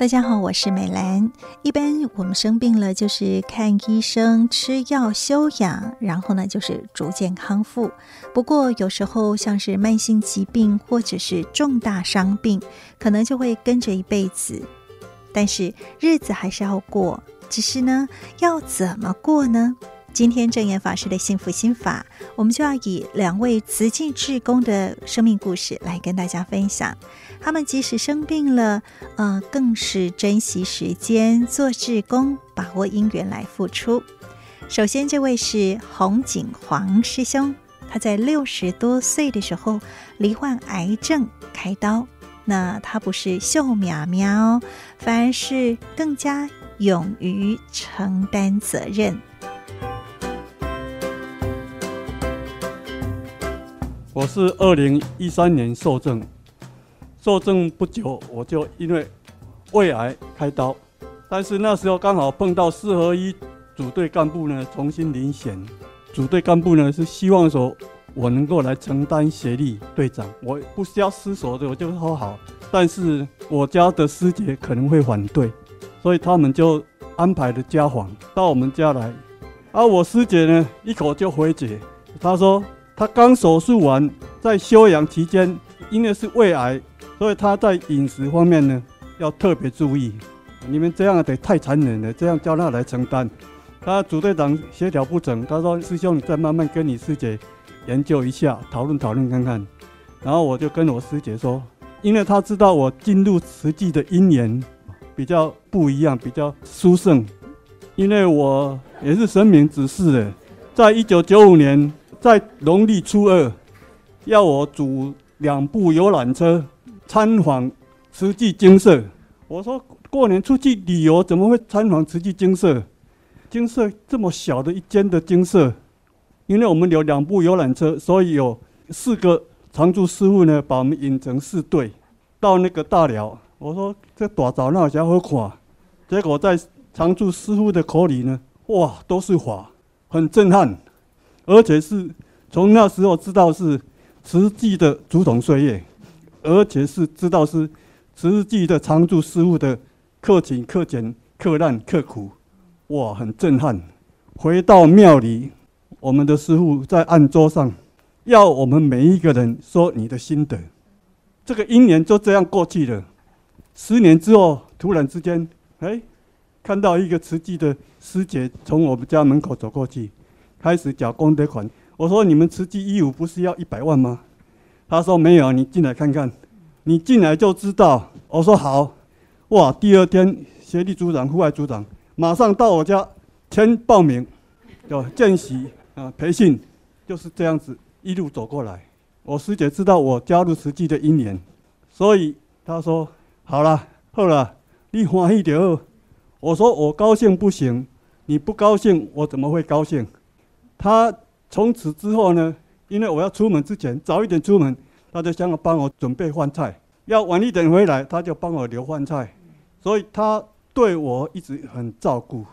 大家好，我是美兰。一般我们生病了，就是看医生、吃药、休养，然后呢，就是逐渐康复。不过有时候像是慢性疾病或者是重大伤病，可能就会跟着一辈子。但是日子还是要过，只是呢，要怎么过呢？今天证严法师的幸福心法，我们就要以两位慈济志工的生命故事来跟大家分享。他们即使生病了，呃，更是珍惜时间做志工，把握因缘来付出。首先，这位是洪景煌师兄，他在六十多岁的时候罹患癌症开刀，那他不是秀苗苗，反而是更加勇于承担责任。我是二零一三年受证，受证不久我就因为胃癌开刀，但是那时候刚好碰到四合一组队干部呢重新遴选，组队干部呢是希望说我能够来承担协力队长，我不需要思索的我就说好，但是我家的师姐可能会反对，所以他们就安排了家访到我们家来，而我师姐呢一口就回绝，她说。他刚手术完，在休养期间，因为是胃癌，所以他在饮食方面呢要特别注意。你们这样得太残忍了，这样叫他来承担。他组队长协调不成，他说：“师兄，你再慢慢跟你师姐研究一下，讨论讨论看看。”然后我就跟我师姐说，因为他知道我进入慈济的因缘比较不一样，比较殊胜，因为我也是神明指示的，在一九九五年。在农历初二，要我组两部游览车参访慈济精舍。我说过年出去旅游，怎么会参访慈济精舍？精舍这么小的一间的精舍，因为我们有两部游览车，所以有四个常住师傅呢，把我们引成四队到那个大寮。我说这大早那家伙看，结果在常住师傅的口里呢，哇，都是法，很震撼。而且是从那时候知道是慈济的竹筒岁月，而且是知道是慈济的常住师父的克勤克俭克难克苦，哇，很震撼。回到庙里，我们的师傅在案桌上要我们每一个人说你的心得。这个一年就这样过去了。十年之后，突然之间，哎，看到一个慈济的师姐从我们家门口走过去。开始缴功德款，我说你们慈济义务不是要一百万吗？他说没有，你进来看看，你进来就知道。我说好，哇！第二天协力组长、户外组长马上到我家签报名，有见习啊培训，就是这样子一路走过来。我师姐知道我加入慈济的因缘，所以他说好了，好了，你欢喜就好。我说我高兴不行，你不高兴我怎么会高兴？他从此之后呢，因为我要出门之前早一点出门，他就想要帮我准备饭菜；要晚一点回来，他就帮我留饭菜。所以他对我一直很照顾。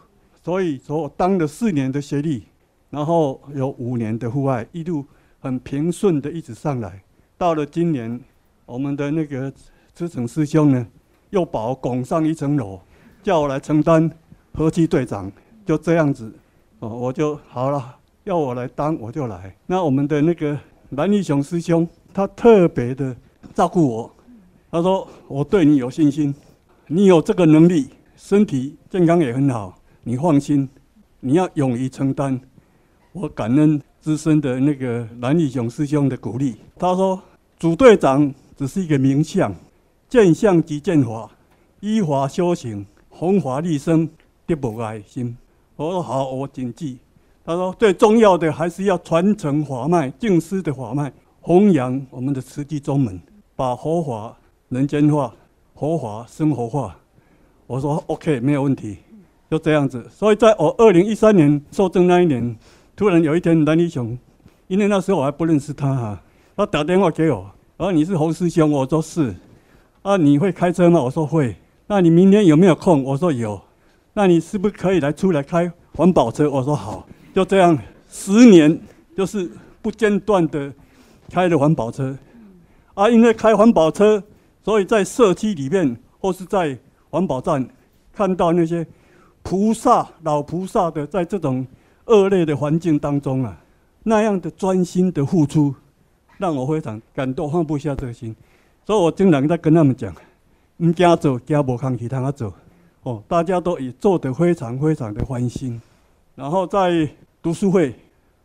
所以说我当了四年的协力，然后有五年的户外，一路很平顺的一直上来。到了今年，我们的那个知成师兄呢，又把我拱上一层楼，叫我来承担和气队长。就这样子，哦，我就好了。要我来当，我就来。那我们的那个蓝义雄师兄，他特别的照顾我。他说：“我对你有信心，你有这个能力，身体健康也很好，你放心，你要勇于承担。”我感恩资深的那个蓝义雄师兄的鼓励。他说：“组队长只是一个名相，见相即见法，依法修行，弘法利生，得无碍心。”我说：“好，我谨记。”他说：“最重要的还是要传承法脉，敬师的法脉，弘扬我们的慈济宗门，把佛法人间化，佛法生活化。”我说：“OK，没有问题，就这样子。”所以在我二零一三年受证那一年，突然有一天，蓝立雄，因为那时候我还不认识他哈，他打电话给我，说：“你是洪师兄？”我说：“是。”啊，你会开车吗？我说会。那你明天有没有空？我说有。那你是不是可以来出来开环保车？我说好。就这样，十年就是不间断的开着环保车，啊，因为开环保车，所以在社区里面或是在环保站，看到那些菩萨、老菩萨的在这种恶劣的环境当中啊，那样的专心的付出，让我非常感动，放不下这个心。所以我经常在跟他们讲，唔惊做，惊无空其他啊做。哦，大家都也做得非常非常的欢心。然后在读书会，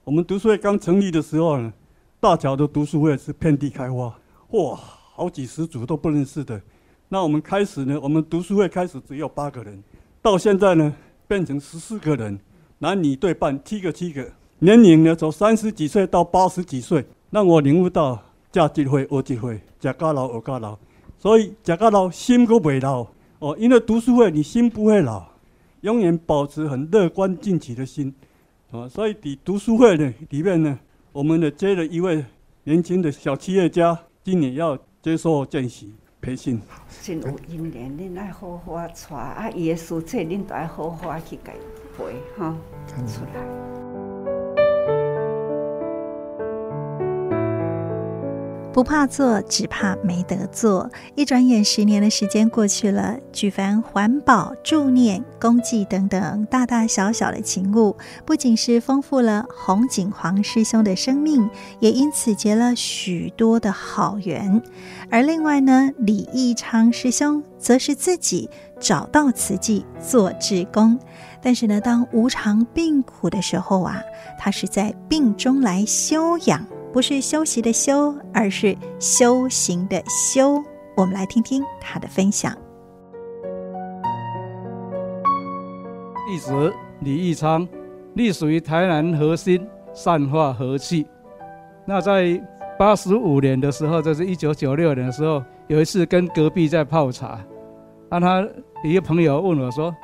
我们读书会刚成立的时候呢，大桥的读书会是遍地开花，哇，好几十组都不认识的。那我们开始呢，我们读书会开始只有八个人，到现在呢变成十四个人，男女对半，七个七个，年龄呢从三十几岁到八十几岁，让我领悟到价值会、物质会，食甲老学甲老，所以食甲老心都未老。哦，因为读书会你心不会老，永远保持很乐观进取的心，啊，所以在读书会呢里面呢，我们呢接了一位年轻的小企业家，今年要接受见习。培训真有因缘，恁爱好好啊带啊，伊的书册恁都爱好好去改背哈，出来。不怕做，只怕没得做。一转眼，十年的时间过去了。举凡环保、助念、功绩等等大大小小的勤务，不仅是丰富了洪景煌师兄的生命，也因此结了许多的好缘。而另外呢，李义昌师兄则是自己找到慈济做志工。但是呢，当无常病苦的时候啊，他是在病中来休养。不是休息的休，而是修行的修。我们来听听他的分享。弟子李义昌，隶属于台南核心善化和气。那在八十五年的时候，就是一九九六年的时候，有一次跟隔壁在泡茶，啊，他一个朋友问我说：“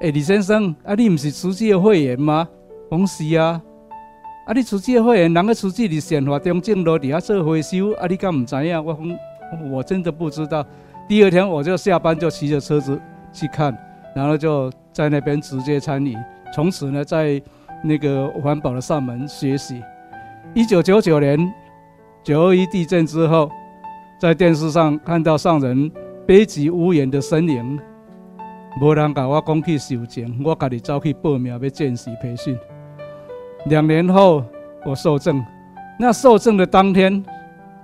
哎、李先生，啊，你不是慈济的会员吗？”恭喜啊。啊！你慈济的会员，人个慈济伫善化中正路底下做回收，啊！你敢唔知影？我讲，我真的不知道。第二天我就下班就骑着车子去看，然后就在那边直接参与。从此呢，在那个环保的上门学习。一九九九年九二一地震之后，在电视上看到上人悲极无言的身影，无人甲我讲去修净，我家己走去报名要见习培训。两年后，我受证。那受证的当天，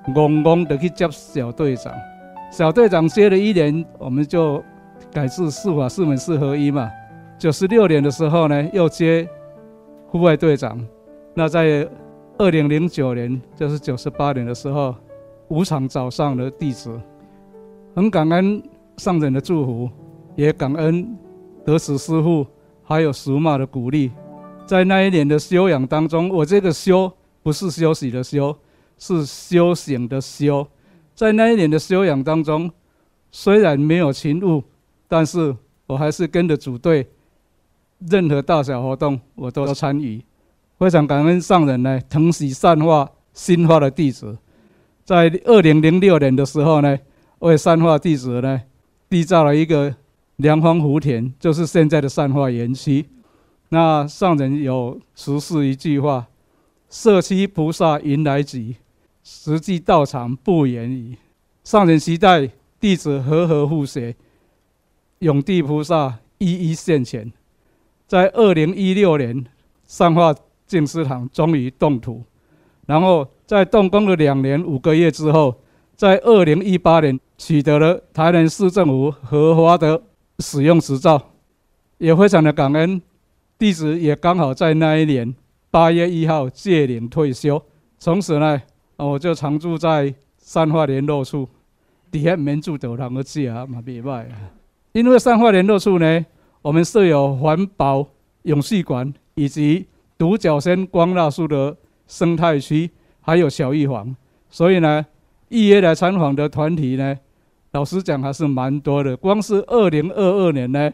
懵懵的去接小队长。小队长接了一年，我们就改制四法四门四合一嘛。九十六年的时候呢，又接户外队长。那在二零零九年，就是九十八年的时候，无常找上了弟子。很感恩上人的祝福，也感恩德慈师父还有淑妈的鼓励。在那一年的修养当中，我这个修不是休息的修，是修行的修。在那一年的修养当中，虽然没有勤务，但是我还是跟着组队，任何大小活动我都参与。非常感恩上人呢，疼惜善化新化的弟子。在二零零六年的时候呢，为善化弟子呢，缔造了一个良方福田，就是现在的善化园区。那上人有十四一句话：“社区菩萨迎来集，实际道场不言语。”上人期待弟子和和互协，永地菩萨一一现前。在二零一六年，善化净思堂终于动土，然后在动工了两年五个月之后，在二零一八年取得了台南市政府核发的使用执照，也非常的感恩。弟子也刚好在那一年八月一号届龄退休，从此呢，我就常住在三化联络处，底下免住走廊个家嘛，别卖啊。因为三化联络处呢，我们设有环保永续馆，以及独角仙光蜡树的生态区，还有小玉房，所以呢，预约来参访的团体呢，老实讲还是蛮多的。光是二零二二年呢。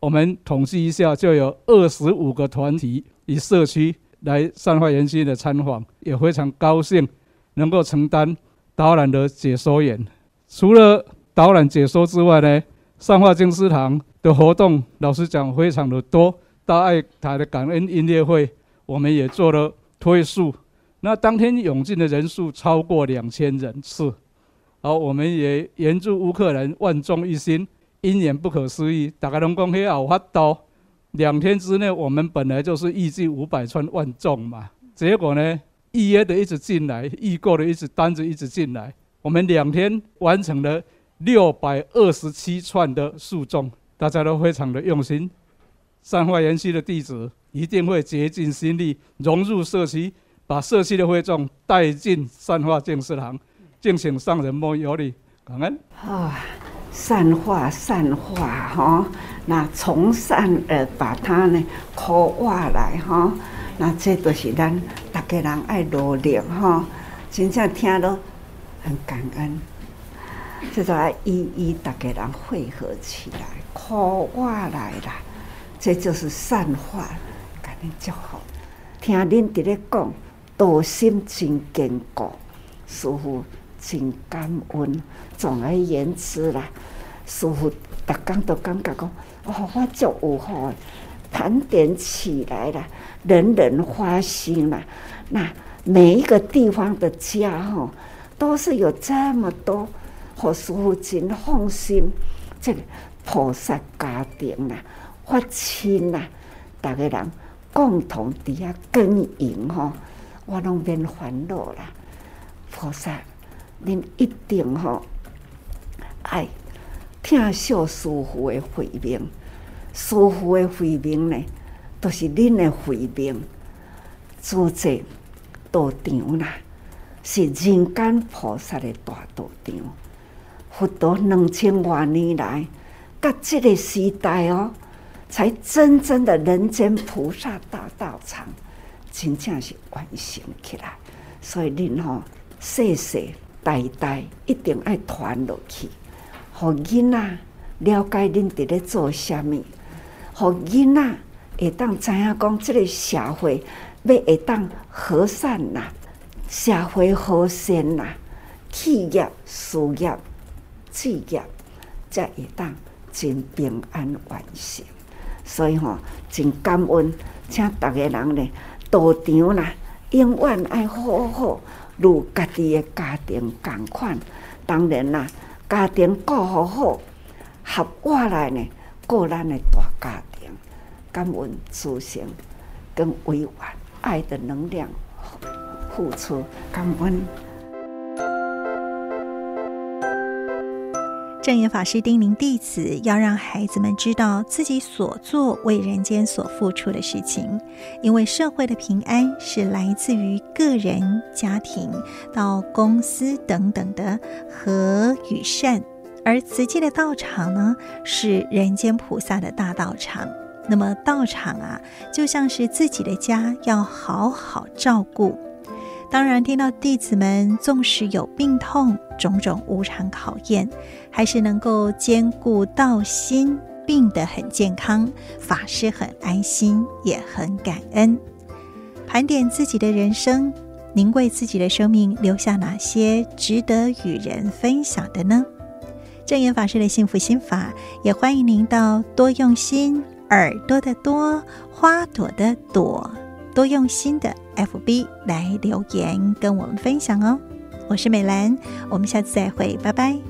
我们统计一下，就有二十五个团体以社区来善化园区的参访，也非常高兴能够承担导览的解说员。除了导览解说之外呢，善化静思堂的活动，老实讲非常的多。大爱台的感恩音乐会，我们也做了推述。那当天涌进的人数超过两千人次。好，我们也援助乌克兰万众一心。因缘不可思议，大家拢讲遐有法度。两天之内，我们本来就是预计五百串万众嘛，结果呢，预约的一直进来，预购的一直单子一直进来，我们两天完成了六百二十七串的诉讼，大家都非常的用心。善化园区的弟子一定会竭尽心力融入社区，把社区的会众带进善化净食堂，敬请上人莫有礼，感恩。啊，善化善化哈，那从善而把它呢刻挖来哈，那这都是咱大家人爱努力哈，真正听了很感恩，这就爱一一大家人汇合起来刻挖来啦。这就是善化，感恩就好。听恁伫咧讲，道心真坚固，师父真感恩。总而言之啦，师傅逐工都感觉讲，哦，我就有好，盘点起来了，人人花心啦。那每一个地方的家吼，都是有这么多，和师傅真放心。这个菩萨家庭啦。发亲呐，大家人共同底下耕耘吼，我拢免烦恼啦。菩萨，恁一定吼爱听受师父的慧命，师父的慧命呢，都是恁的慧命。主者道场啦，是人间菩萨的大道场。佛陀两千多年来，到这个时代哦。才真正的人间菩萨大道场，真正是完成起来。所以恁吼世世代代一定爱传落去，互囡仔了解恁伫咧做啥物，互囡仔会当知影讲，这个社会要会当和善呐，社会和善呐，企业事业事业才会当真平安完成。所以吼，真感恩，请大家人咧，道场啦，永远爱好好，如家己的家庭共款。当然啦，家庭过好好，合我来呢，过咱的大家庭。感恩慈心跟委婉爱的能量付出，感恩。证严法师叮咛弟子，要让孩子们知道自己所做为人间所付出的事情，因为社会的平安是来自于个人、家庭到公司等等的和与善，而慈济的道场呢，是人间菩萨的大道场。那么道场啊，就像是自己的家，要好好照顾。当然，听到弟子们纵使有病痛、种种无常考验，还是能够兼顾道心，病得很健康，法师很安心，也很感恩。盘点自己的人生，您为自己的生命留下哪些值得与人分享的呢？证严法师的幸福心法，也欢迎您到多用心耳朵的多花朵的朵。多用心的 FB 来留言跟我们分享哦，我是美兰，我们下次再会，拜拜。